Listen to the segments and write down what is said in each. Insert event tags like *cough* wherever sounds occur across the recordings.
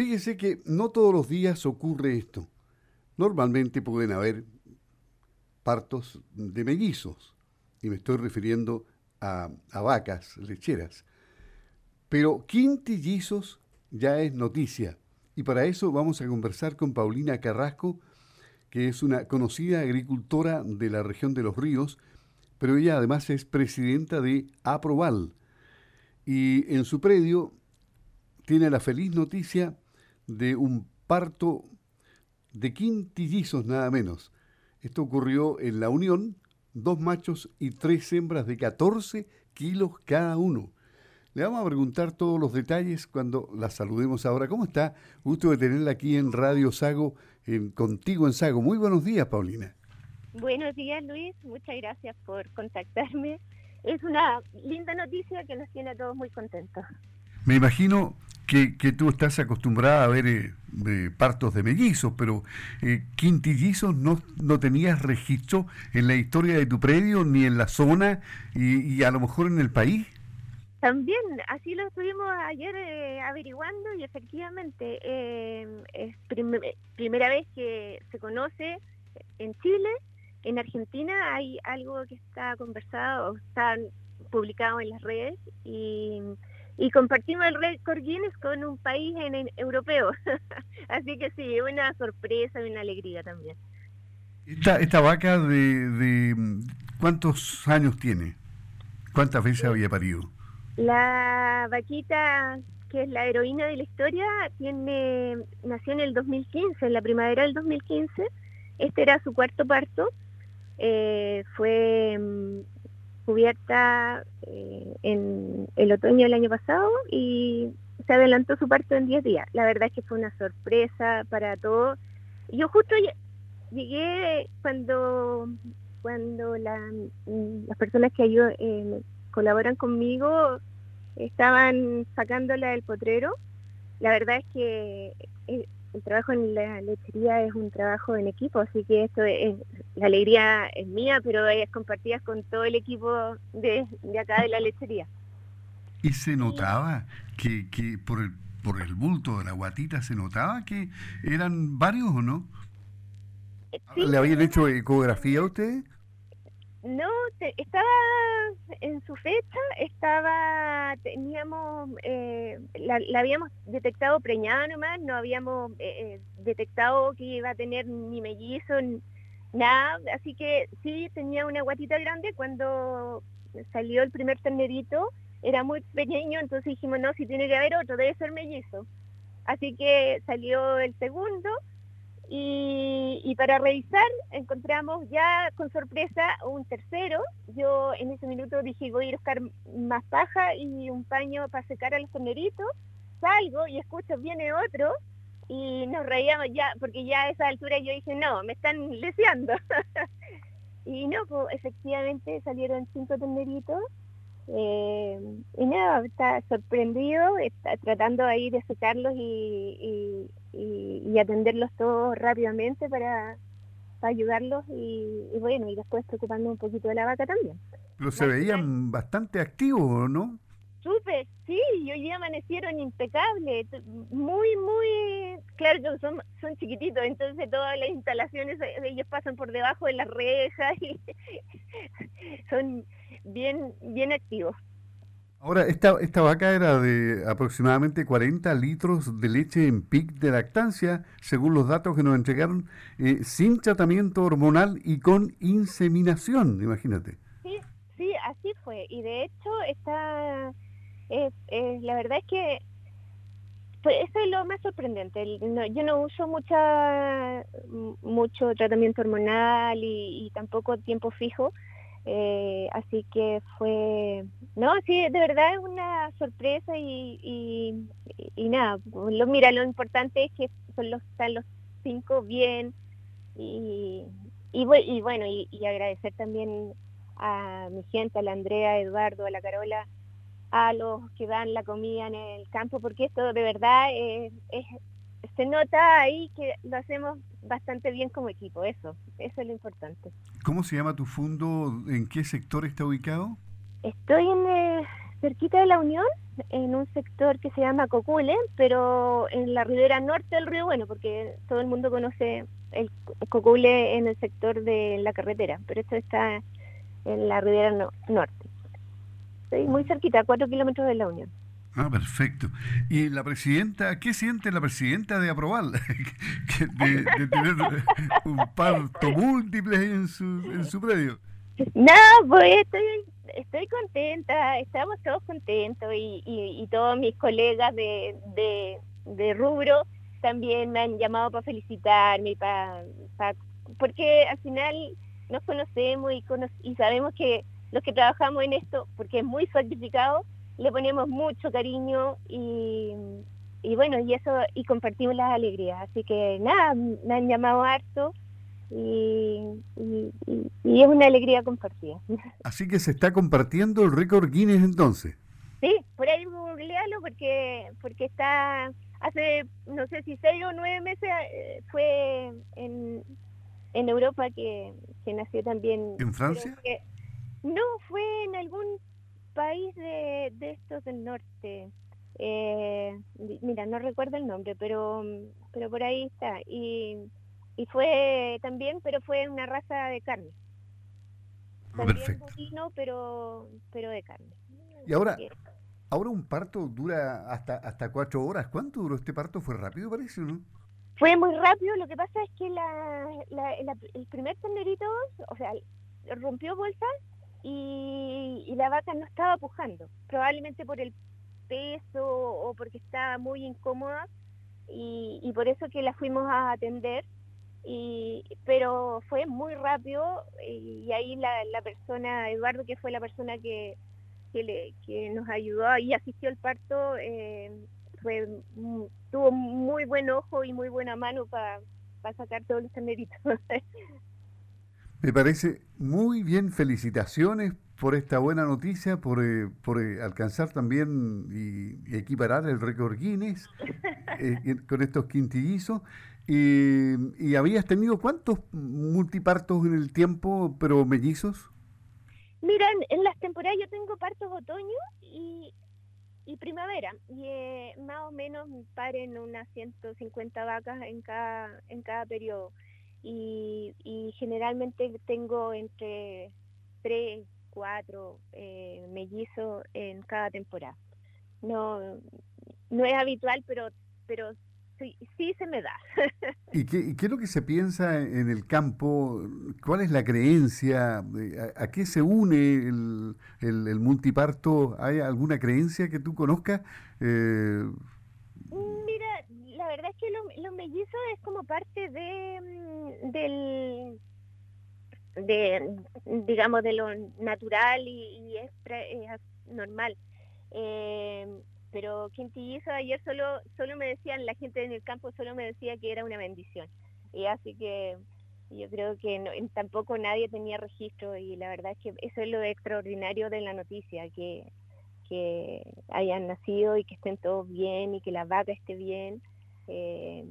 Fíjese que no todos los días ocurre esto. Normalmente pueden haber partos de mellizos, y me estoy refiriendo a, vacas lecheras. Pero quintillizos ya es noticia, y para eso vamos a conversar con Paulina Carrasco, que es una conocida agricultora de la región de los ríos, pero ella además es presidenta de Aproval. Y en su predio tiene la feliz noticia de un parto de quintillizos nada menos. Esto ocurrió en la Unión, dos machos y tres hembras de 14 kilos cada uno. Le vamos a preguntar todos los detalles cuando la saludemos ahora. ¿Cómo está? Gusto de tenerla aquí en Radio Sago, en, contigo en Sago. Muy buenos días, Paulina. Buenos días, Luis. Muchas gracias por contactarme. Es una linda noticia que nos tiene a todos muy contentos. Me imagino que, tú estás acostumbrada a ver eh, partos de mellizos, pero eh, quintillizos no, no tenías registro en la historia de tu predio, ni en la zona, y, a lo mejor en el país. También, así lo estuvimos ayer eh, averiguando y efectivamente es primera vez que se conoce en Chile, en Argentina hay algo que está conversado, está publicado en las redes y y compartimos el récord Guinness con un país en, europeo. *laughs* Así que sí, una sorpresa y una alegría también. Esta, esta vaca de, cuántos años tiene? ¿Cuántas veces había parido? La vaquita que es la heroína de la historia tiene nació en el 2015, en la primavera del 2015. Este era su cuarto parto. Eh, fue mm, cubierta eh, en el otoño del año pasado y se adelantó su parto en 10 días. La verdad es que fue una sorpresa para todos. Yo justo llegué cuando cuando las personas que ayudan, eh, colaboran conmigo estaban sacándola del potrero. La verdad es que eh, el trabajo en la lechería es un trabajo en equipo, así que esto es, la alegría es mía, pero es compartida con todo el equipo de, acá de la lechería. ¿Y se notaba que, que por, el, por el bulto de la guatita se notaba que eran varios o no? ¿Le habían hecho ecografía a usted? No, estaba en su fecha, estaba, teníamos, eh, la, habíamos detectado preñada nomás, no habíamos eh, eh, detectado que iba a tener ni mellizo, nada, así que sí tenía una guatita grande cuando salió el primer ternerito, era muy pequeño, entonces dijimos, no, si tiene que haber otro, debe ser mellizo. Así que salió el segundo y, para revisar encontramos ya con sorpresa un tercero. Yo en ese minuto dije voy a ir a buscar más paja y un paño para secar a los. Salgo y escucho viene otro y nos reíamos ya, porque ya a esa altura yo dije no, me están leseando. *laughs* y no, pues efectivamente salieron cinco terneritos. Eh, y nada, está sorprendido, está tratando ahí de secarlos y, atenderlos todos rápidamente para, ayudarlos y, bueno, y después preocupando un poquito de la vaca también. Pero se veían bastante activos, ¿no? Súper, sí, y hoy día amanecieron impecables, muy, muy, claro son, son chiquititos, entonces todas las instalaciones, ellos pasan por debajo de las rejas y *laughs* son bien, bien activos. Ahora, esta, esta vaca era de aproximadamente 40 litros de leche en pic de lactancia, según los datos que nos entregaron, eh, sin tratamiento hormonal y con inseminación, imagínate. Sí, sí, así fue. Y de hecho, está, la verdad es que pues, eso es lo más sorprendente. yo no uso mucha, mucho tratamiento hormonal y tampoco tiempo fijo eh, así que fue, no, sí, de verdad es una sorpresa y, y, nada, lo, mira, lo importante es que son los, están los cinco bien y, y, bueno, y, agradecer también a mi gente, a la Andrea, a Eduardo, a la Carola, a los que dan la comida en el campo, porque esto de verdad es, se nota ahí que lo hacemos bastante bien como equipo, eso, eso es lo importante. ¿Cómo se llama tu fondo? ¿En qué sector está ubicado? Estoy en, cerquita de la Unión, en un sector que se llama Cocule, pero en la ribera norte del río Bueno, porque todo el mundo conoce el Cocule en el sector de la carretera, pero esto está en la ribera norte. Estoy muy cerquita, a cuatro kilómetros de la Unión. Ah, perfecto. ¿Y la presidenta, qué siente la presidenta de aprobar? *laughs* de, tener un parto múltiple en su, en su predio. No, pues estoy, estoy contenta, estamos todos contentos y, y, todos mis colegas de, de, rubro también me han llamado para felicitarme, para, porque al final nos conocemos y, y sabemos que los que trabajamos en esto, porque es muy sacrificado, le ponemos mucho cariño y, y bueno, y eso, y compartimos las alegrías. Así que nada, me han llamado harto y, y, es una alegría compartida. *laughs* Así que se está compartiendo el récord Guinness entonces. Sí, por ahí googlealo porque, porque está, hace no sé si seis o nueve meses eh, fue en, en Europa que, que nació también. ¿En Francia? no, fue en algún país de, de estos del norte. Eh, mira, no recuerdo el nombre, pero, pero por ahí está. Y, y fue también, pero fue una raza de carne. También bovino, pero, pero de carne. Y ahora, ahora un parto dura hasta, hasta cuatro horas. ¿Cuánto duró este parto? ¿Fue rápido, parece, no? Fue muy rápido. Lo que pasa es que la, el primer tenderito, o sea, rompió bolsa y, la vaca no estaba pujando, probablemente por el peso o porque estaba muy incómoda y, por eso que la fuimos a atender. Y, pero fue muy rápido y ahí la, persona, Eduardo, que fue la persona que, que, le, que nos ayudó y asistió al parto, eh, fue, tuvo muy buen ojo y muy buena mano para sacar todos los tenderitos. *laughs* Me parece muy bien, felicitaciones por esta buena noticia, por, eh, por eh, alcanzar también y, equiparar el récord Guinness eh, *laughs* con estos quintillizos. Y, habías tenido cuántos multipartos en el tiempo, pero mellizos? Mira, en, las temporadas yo tengo partos otoño y, primavera, y más o menos paren unas 150 vacas en cada, en cada periodo y, generalmente tengo entre tres, cuatro eh, mellizos en cada temporada. No, no es habitual, pero, pero sí, sí se me da. *laughs* ¿Y qué, qué, es lo que se piensa en el campo? ¿Cuál es la creencia? ¿A, qué se une el, el, multiparto? ¿Hay alguna creencia que tú conozcas? Eh, verdad es que los mellizos es como parte de del de digamos de lo natural y, es, normal. Eh, pero quintillizo ayer solo solo me decían la gente en el campo solo me decía que era una bendición. Y así que yo creo que tampoco nadie tenía registro y la verdad es que eso es lo extraordinario de la noticia que que hayan nacido y que estén todos bien y que la vaca esté bien. Eh,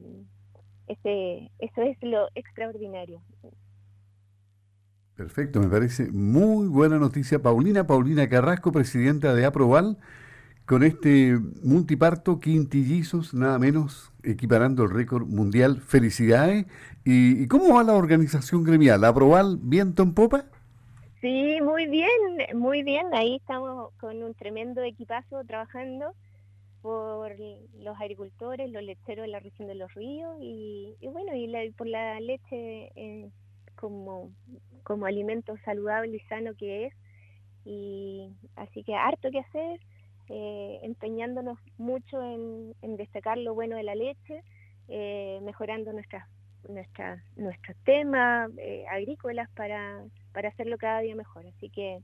ese, eso es lo extraordinario. Perfecto, me parece muy buena noticia. Paulina, Paulina Carrasco, presidenta de Aproval, con este multiparto, quintillizos, nada menos, equiparando el récord mundial. Felicidades. ¿Y, cómo va la organización gremial? ¿Aproval viento en popa? Sí, muy bien, muy bien. Ahí estamos con un tremendo equipazo trabajando por los agricultores, los lecheros de la región de los ríos y, bueno, y por la leche eh, como, como alimento saludable y sano que es. Y así que harto que hacer, eh, empeñándonos mucho en, destacar lo bueno de la leche, eh, mejorando nuestras nuestra, nuestros temas agrícolas para, para hacerlo cada día mejor. Así que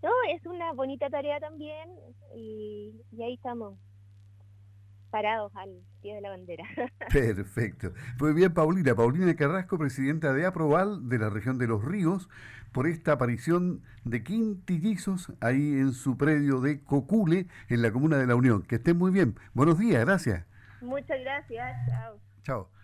no, es una bonita tarea también y, y ahí estamos parados al pie de la bandera. *laughs* Perfecto. Muy bien, Paulina. Paulina Carrasco, presidenta de Aproval de la región de Los Ríos, por esta aparición de quintillizos ahí en su predio de Cocule, en la comuna de La Unión. Que estén muy bien. Buenos días, gracias. Muchas gracias. Chao. Chao.